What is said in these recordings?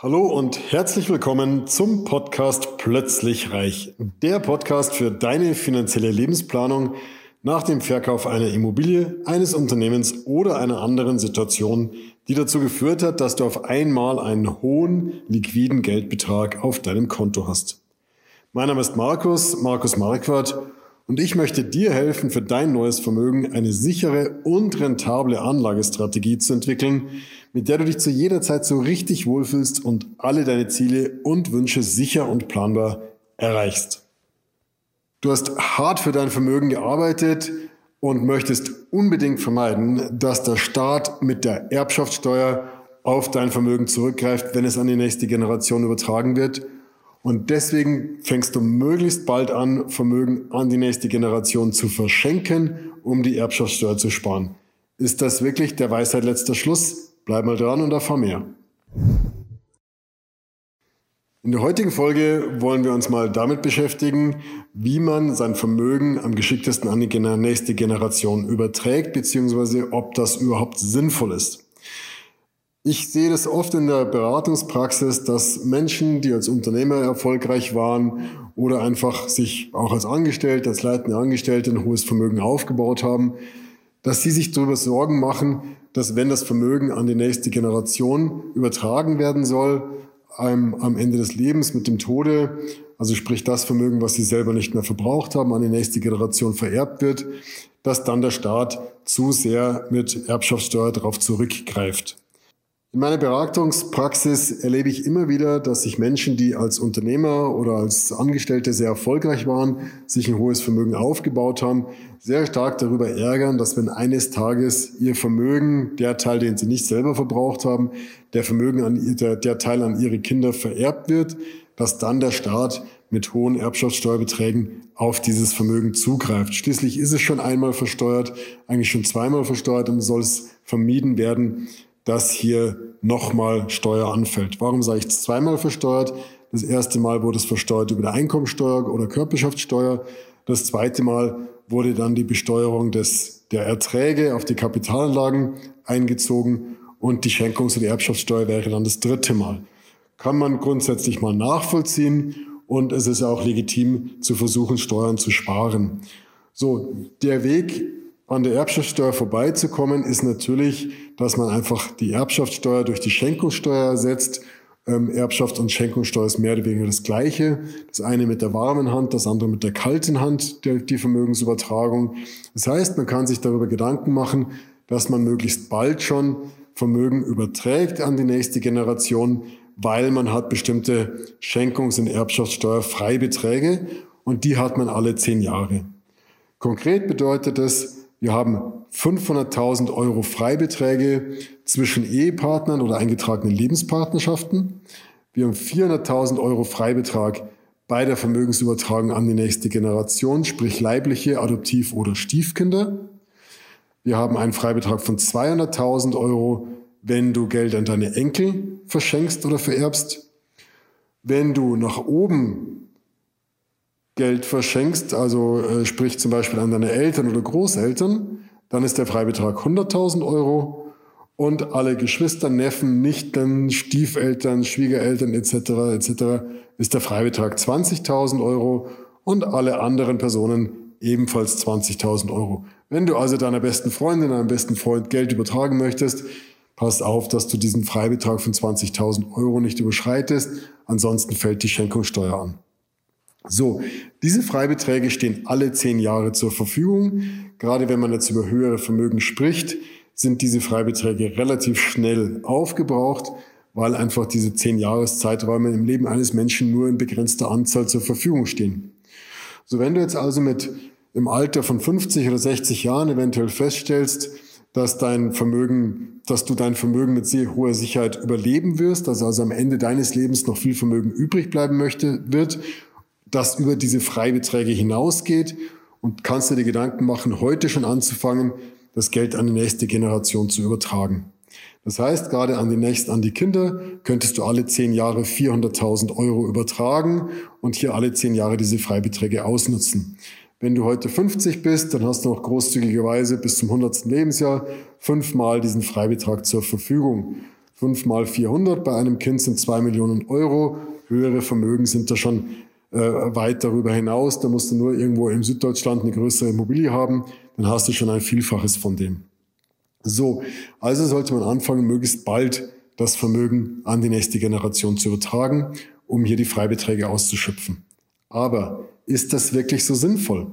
Hallo und herzlich willkommen zum Podcast Plötzlich Reich. Der Podcast für deine finanzielle Lebensplanung nach dem Verkauf einer Immobilie, eines Unternehmens oder einer anderen Situation, die dazu geführt hat, dass du auf einmal einen hohen liquiden Geldbetrag auf deinem Konto hast. Mein Name ist Markus, Markus Marquardt und ich möchte dir helfen, für dein neues Vermögen eine sichere und rentable Anlagestrategie zu entwickeln, mit der du dich zu jeder Zeit so richtig wohlfühlst und alle deine Ziele und Wünsche sicher und planbar erreichst. Du hast hart für dein Vermögen gearbeitet und möchtest unbedingt vermeiden, dass der Staat mit der Erbschaftssteuer auf dein Vermögen zurückgreift, wenn es an die nächste Generation übertragen wird. Und deswegen fängst du möglichst bald an, Vermögen an die nächste Generation zu verschenken, um die Erbschaftssteuer zu sparen. Ist das wirklich der Weisheit letzter Schluss? Bleib mal dran und erfahr mehr. In der heutigen Folge wollen wir uns mal damit beschäftigen, wie man sein Vermögen am geschicktesten an die nächste Generation überträgt, beziehungsweise ob das überhaupt sinnvoll ist. Ich sehe das oft in der Beratungspraxis, dass Menschen, die als Unternehmer erfolgreich waren oder einfach sich auch als Angestellte, als leitende Angestellte ein hohes Vermögen aufgebaut haben, dass sie sich darüber Sorgen machen, dass wenn das Vermögen an die nächste Generation übertragen werden soll, einem, am Ende des Lebens mit dem Tode, also sprich das Vermögen, was sie selber nicht mehr verbraucht haben, an die nächste Generation vererbt wird, dass dann der Staat zu sehr mit Erbschaftssteuer darauf zurückgreift. In meiner Beratungspraxis erlebe ich immer wieder, dass sich Menschen, die als Unternehmer oder als Angestellte sehr erfolgreich waren, sich ein hohes Vermögen aufgebaut haben, sehr stark darüber ärgern, dass wenn eines Tages ihr Vermögen, der Teil, den sie nicht selber verbraucht haben, der Vermögen an der, der Teil an ihre Kinder vererbt wird, dass dann der Staat mit hohen Erbschaftssteuerbeträgen auf dieses Vermögen zugreift. Schließlich ist es schon einmal versteuert, eigentlich schon zweimal versteuert und soll es vermieden werden, dass hier nochmal Steuer anfällt. Warum sage ich zweimal versteuert? Das erste Mal wurde es versteuert über die Einkommensteuer oder Körperschaftssteuer. Das zweite Mal wurde dann die Besteuerung des, der Erträge auf die Kapitalanlagen eingezogen und die Schenkungs- und Erbschaftssteuer wäre dann das dritte Mal. Kann man grundsätzlich mal nachvollziehen und es ist auch legitim zu versuchen, Steuern zu sparen. So, der Weg an der Erbschaftssteuer vorbeizukommen, ist natürlich, dass man einfach die Erbschaftssteuer durch die Schenkungssteuer ersetzt. Ähm, Erbschaft und Schenkungssteuer ist mehr oder weniger das Gleiche. Das eine mit der warmen Hand, das andere mit der kalten Hand, der, die Vermögensübertragung. Das heißt, man kann sich darüber Gedanken machen, dass man möglichst bald schon Vermögen überträgt an die nächste Generation, weil man hat bestimmte Schenkungs- und Erbschaftssteuerfreibeträge und die hat man alle zehn Jahre. Konkret bedeutet es, wir haben 500.000 Euro Freibeträge zwischen Ehepartnern oder eingetragenen Lebenspartnerschaften. Wir haben 400.000 Euro Freibetrag bei der Vermögensübertragung an die nächste Generation, sprich leibliche, Adoptiv- oder Stiefkinder. Wir haben einen Freibetrag von 200.000 Euro, wenn du Geld an deine Enkel verschenkst oder vererbst. Wenn du nach oben Geld verschenkst, also äh, sprich zum Beispiel an deine Eltern oder Großeltern, dann ist der Freibetrag 100.000 Euro und alle Geschwister, Neffen, Nichten, Stiefeltern, Schwiegereltern etc. etc. ist der Freibetrag 20.000 Euro und alle anderen Personen ebenfalls 20.000 Euro. Wenn du also deiner besten Freundin, deinem besten Freund Geld übertragen möchtest, pass auf, dass du diesen Freibetrag von 20.000 Euro nicht überschreitest, ansonsten fällt die Schenkungssteuer an. So, diese Freibeträge stehen alle zehn Jahre zur Verfügung. Gerade wenn man jetzt über höhere Vermögen spricht, sind diese Freibeträge relativ schnell aufgebraucht, weil einfach diese zehn Jahreszeiträume im Leben eines Menschen nur in begrenzter Anzahl zur Verfügung stehen. So, wenn du jetzt also mit im Alter von 50 oder 60 Jahren eventuell feststellst, dass dein Vermögen, dass du dein Vermögen mit sehr hoher Sicherheit überleben wirst, dass also am Ende deines Lebens noch viel Vermögen übrig bleiben möchte, wird das über diese Freibeträge hinausgeht und kannst du dir Gedanken machen, heute schon anzufangen, das Geld an die nächste Generation zu übertragen. Das heißt, gerade an die nächsten, an die Kinder könntest du alle zehn Jahre 400.000 Euro übertragen und hier alle zehn Jahre diese Freibeträge ausnutzen. Wenn du heute 50 bist, dann hast du noch großzügigerweise bis zum 100. Lebensjahr fünfmal diesen Freibetrag zur Verfügung. 5 mal 400 bei einem Kind sind 2 Millionen Euro. Höhere Vermögen sind da schon äh, weit darüber hinaus. Da musst du nur irgendwo im Süddeutschland eine größere Immobilie haben, dann hast du schon ein Vielfaches von dem. So, also sollte man anfangen, möglichst bald das Vermögen an die nächste Generation zu übertragen, um hier die Freibeträge auszuschöpfen. Aber ist das wirklich so sinnvoll?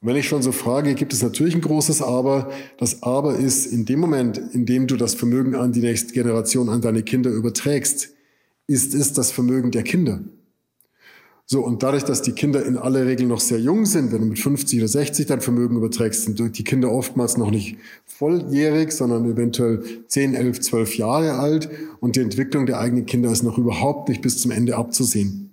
Und wenn ich schon so frage, gibt es natürlich ein großes Aber. Das Aber ist, in dem Moment, in dem du das Vermögen an die nächste Generation, an deine Kinder überträgst, ist es das Vermögen der Kinder. So, und dadurch, dass die Kinder in aller Regel noch sehr jung sind, wenn du mit 50 oder 60 dein Vermögen überträgst, sind die Kinder oftmals noch nicht volljährig, sondern eventuell 10, 11, 12 Jahre alt und die Entwicklung der eigenen Kinder ist noch überhaupt nicht bis zum Ende abzusehen.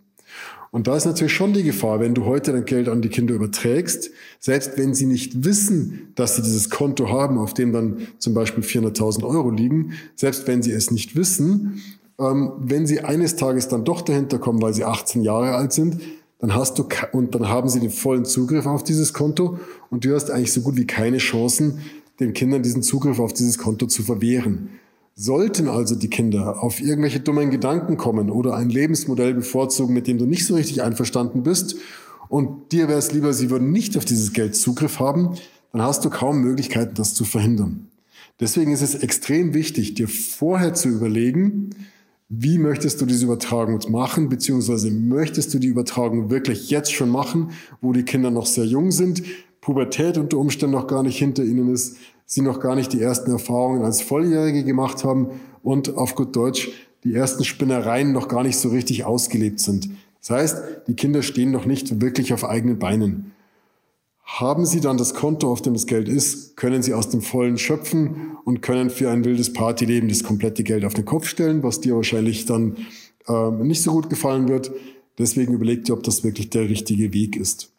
Und da ist natürlich schon die Gefahr, wenn du heute dein Geld an die Kinder überträgst, selbst wenn sie nicht wissen, dass sie dieses Konto haben, auf dem dann zum Beispiel 400.000 Euro liegen, selbst wenn sie es nicht wissen, ähm, wenn sie eines Tages dann doch dahinter kommen, weil sie 18 Jahre alt sind, dann hast du und dann haben sie den vollen Zugriff auf dieses Konto und du hast eigentlich so gut wie keine Chancen, den Kindern diesen Zugriff auf dieses Konto zu verwehren. Sollten also die Kinder auf irgendwelche dummen Gedanken kommen oder ein Lebensmodell bevorzugen, mit dem du nicht so richtig einverstanden bist und dir wäre es lieber, sie würden nicht auf dieses Geld Zugriff haben, dann hast du kaum Möglichkeiten, das zu verhindern. Deswegen ist es extrem wichtig, dir vorher zu überlegen, wie möchtest du diese Übertragung machen, beziehungsweise möchtest du die Übertragung wirklich jetzt schon machen, wo die Kinder noch sehr jung sind, Pubertät unter Umständen noch gar nicht hinter ihnen ist, sie noch gar nicht die ersten Erfahrungen als Volljährige gemacht haben und auf gut Deutsch die ersten Spinnereien noch gar nicht so richtig ausgelebt sind. Das heißt, die Kinder stehen noch nicht wirklich auf eigenen Beinen. Haben Sie dann das Konto, auf dem das Geld ist, können Sie aus dem Vollen schöpfen und können für ein wildes Partyleben das komplette Geld auf den Kopf stellen, was dir wahrscheinlich dann äh, nicht so gut gefallen wird. Deswegen überleg dir, ob das wirklich der richtige Weg ist.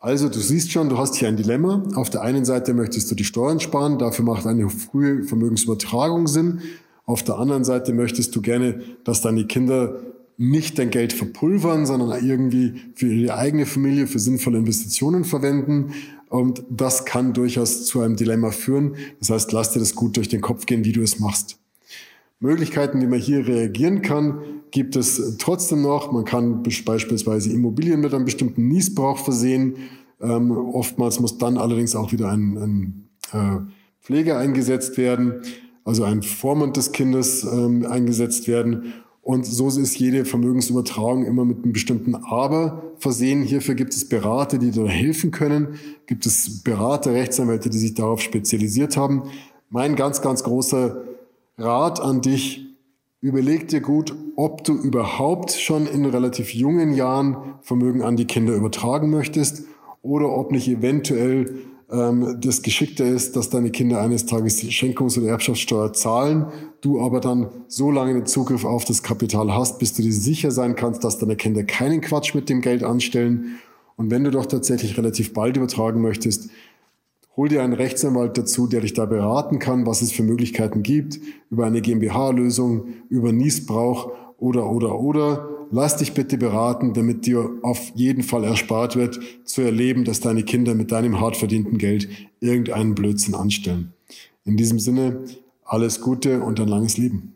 Also du siehst schon, du hast hier ein Dilemma. Auf der einen Seite möchtest du die Steuern sparen, dafür macht eine frühe Vermögensübertragung Sinn. Auf der anderen Seite möchtest du gerne, dass deine Kinder nicht dein Geld verpulvern, sondern irgendwie für ihre eigene Familie, für sinnvolle Investitionen verwenden. Und das kann durchaus zu einem Dilemma führen. Das heißt, lass dir das gut durch den Kopf gehen, wie du es machst. Möglichkeiten, wie man hier reagieren kann, gibt es trotzdem noch. Man kann beispielsweise Immobilien mit einem bestimmten Niesbrauch versehen. Ähm, oftmals muss dann allerdings auch wieder ein, ein äh, Pfleger eingesetzt werden, also ein Vormund des Kindes ähm, eingesetzt werden. Und so ist jede Vermögensübertragung immer mit einem bestimmten Aber versehen. Hierfür gibt es Berater, die da helfen können. Gibt es Berater, Rechtsanwälte, die sich darauf spezialisiert haben. Mein ganz, ganz großer Rat an dich, überleg dir gut, ob du überhaupt schon in relativ jungen Jahren Vermögen an die Kinder übertragen möchtest oder ob nicht eventuell ähm, das Geschickte ist, dass deine Kinder eines Tages Schenkungs- oder Erbschaftssteuer zahlen, du aber dann so lange den Zugriff auf das Kapital hast, bis du dir sicher sein kannst, dass deine Kinder keinen Quatsch mit dem Geld anstellen. Und wenn du doch tatsächlich relativ bald übertragen möchtest, hol dir einen Rechtsanwalt dazu, der dich da beraten kann, was es für Möglichkeiten gibt, über eine GmbH-Lösung, über Niesbrauch oder, oder, oder lass dich bitte beraten, damit dir auf jeden Fall erspart wird, zu erleben, dass deine Kinder mit deinem hart verdienten Geld irgendeinen Blödsinn anstellen. In diesem Sinne, alles Gute und ein langes Leben.